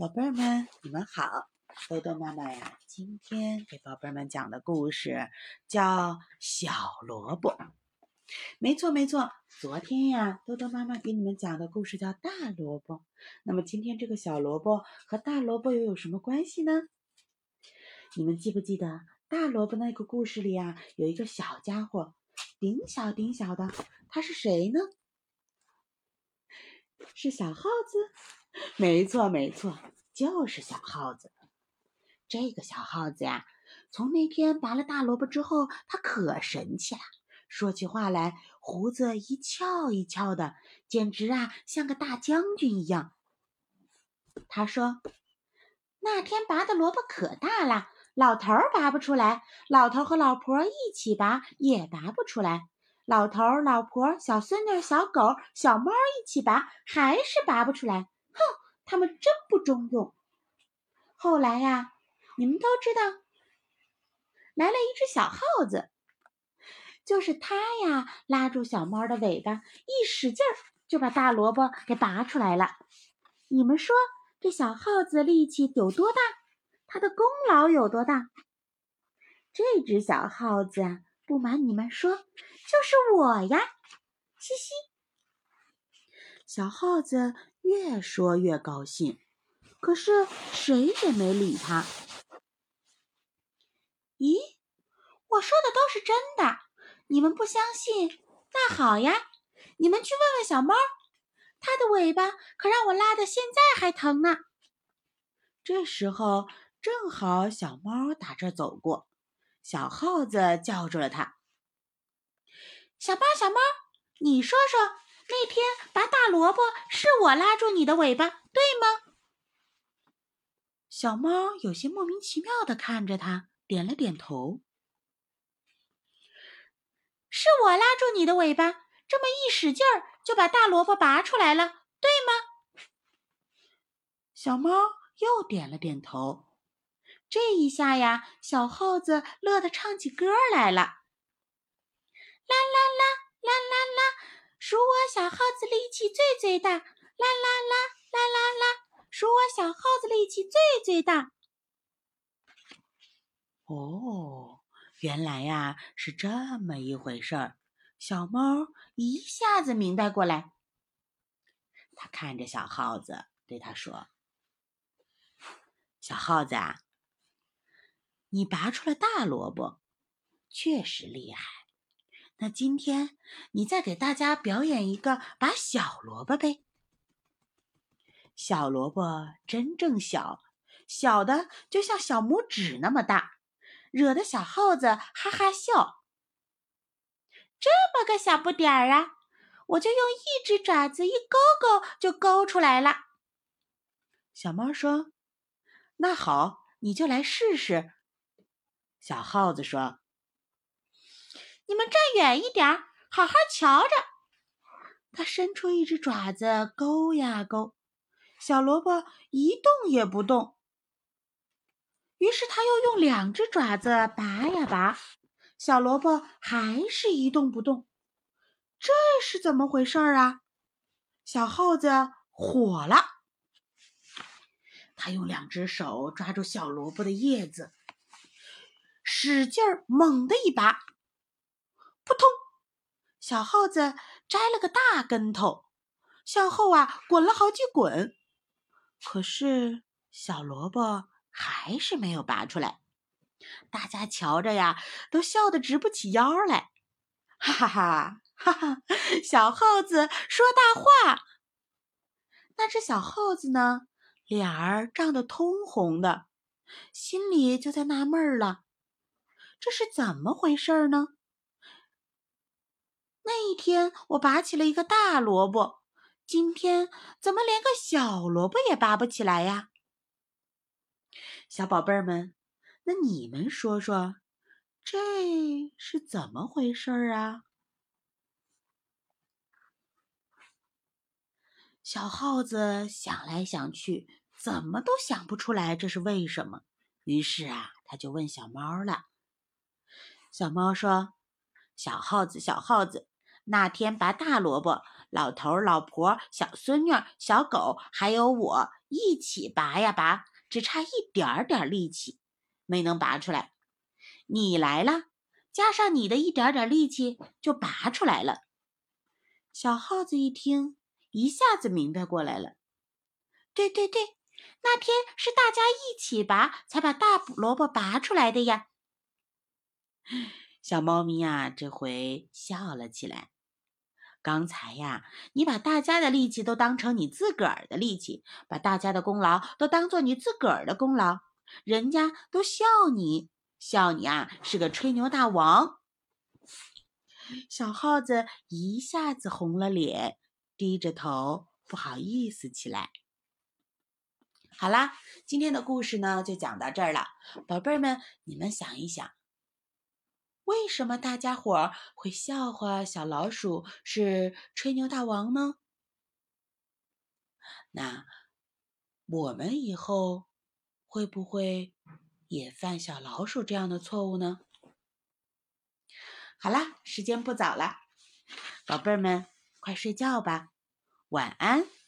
宝贝儿们，你们好！豆豆妈妈呀，今天给宝贝儿们讲的故事叫《小萝卜》。没错，没错，昨天呀，豆豆妈妈给你们讲的故事叫《大萝卜》。那么今天这个小萝卜和大萝卜又有什么关系呢？你们记不记得大萝卜那个故事里啊，有一个小家伙，顶小顶小的，他是谁呢？是小耗子。没错，没错，就是小耗子。这个小耗子呀，从那天拔了大萝卜之后，他可神气了，说起话来胡子一翘一翘的，简直啊像个大将军一样。他说：“那天拔的萝卜可大了，老头儿拔不出来，老头和老婆一起拔也拔不出来。”老头、老婆、小孙女、小狗、小猫一起拔，还是拔不出来。他们真不中用。后来呀，你们都知道，来了一只小耗子，就是它呀，拉住小猫的尾巴，一使劲儿就把大萝卜给拔出来了。你们说这小耗子力气有多大？它的功劳有多大？这只小耗子啊！不瞒你们说，就是我呀，嘻嘻。小耗子越说越高兴，可是谁也没理他。咦，我说的都是真的，你们不相信？那好呀，你们去问问小猫，它的尾巴可让我拉的现在还疼呢。这时候正好小猫打这走过。小耗子叫住了它：“小猫，小猫，你说说，那天把大萝卜是我拉住你的尾巴，对吗？”小猫有些莫名其妙的看着他，点了点头：“是我拉住你的尾巴，这么一使劲儿就把大萝卜拔出来了，对吗？”小猫又点了点头。这一下呀，小耗子乐得唱起歌来了。啦啦啦啦啦啦，数我小耗子力气最最大。啦啦啦啦啦啦，数我小耗子力气最最大。哦，原来呀是这么一回事儿。小猫一下子明白过来，他看着小耗子，对他说：“小耗子啊。”你拔出了大萝卜，确实厉害。那今天你再给大家表演一个拔小萝卜呗。小萝卜真正小，小的就像小拇指那么大，惹得小耗子哈哈笑。这么个小不点儿啊，我就用一只爪子一勾勾就勾出来了。小猫说：“那好，你就来试试。”小耗子说：“你们站远一点，好好瞧着。”他伸出一只爪子，勾呀勾，小萝卜一动也不动。于是他又用两只爪子拔呀拔，小萝卜还是一动不动。这是怎么回事啊？小耗子火了，他用两只手抓住小萝卜的叶子。使劲儿，猛地一拔，扑通！小耗子摘了个大跟头，向后啊滚了好几滚。可是小萝卜还是没有拔出来。大家瞧着呀，都笑得直不起腰来。哈哈哈！哈哈！小耗子说大话。那只小耗子呢，脸儿涨得通红的，心里就在纳闷了。这是怎么回事呢？那一天我拔起了一个大萝卜，今天怎么连个小萝卜也拔不起来呀？小宝贝儿们，那你们说说，这是怎么回事儿啊？小耗子想来想去，怎么都想不出来这是为什么。于是啊，他就问小猫了。小猫说：“小耗子，小耗子，那天拔大萝卜，老头、老婆、小孙女、小狗，还有我一起拔呀拔，只差一点点力气，没能拔出来。你来了，加上你的一点点力气，就拔出来了。小耗子一听，一下子明白过来了。对对对，那天是大家一起拔，才把大萝卜拔出来的呀。小猫咪呀，这回笑了起来。刚才呀，你把大家的力气都当成你自个儿的力气，把大家的功劳都当做你自个儿的功劳，人家都笑你，笑你啊是个吹牛大王。小耗子一下子红了脸，低着头不好意思起来。好啦，今天的故事呢就讲到这儿了，宝贝儿们，你们想一想。为什么大家伙会笑话小老鼠是吹牛大王呢？那我们以后会不会也犯小老鼠这样的错误呢？好啦，时间不早了，宝贝儿们快睡觉吧，晚安。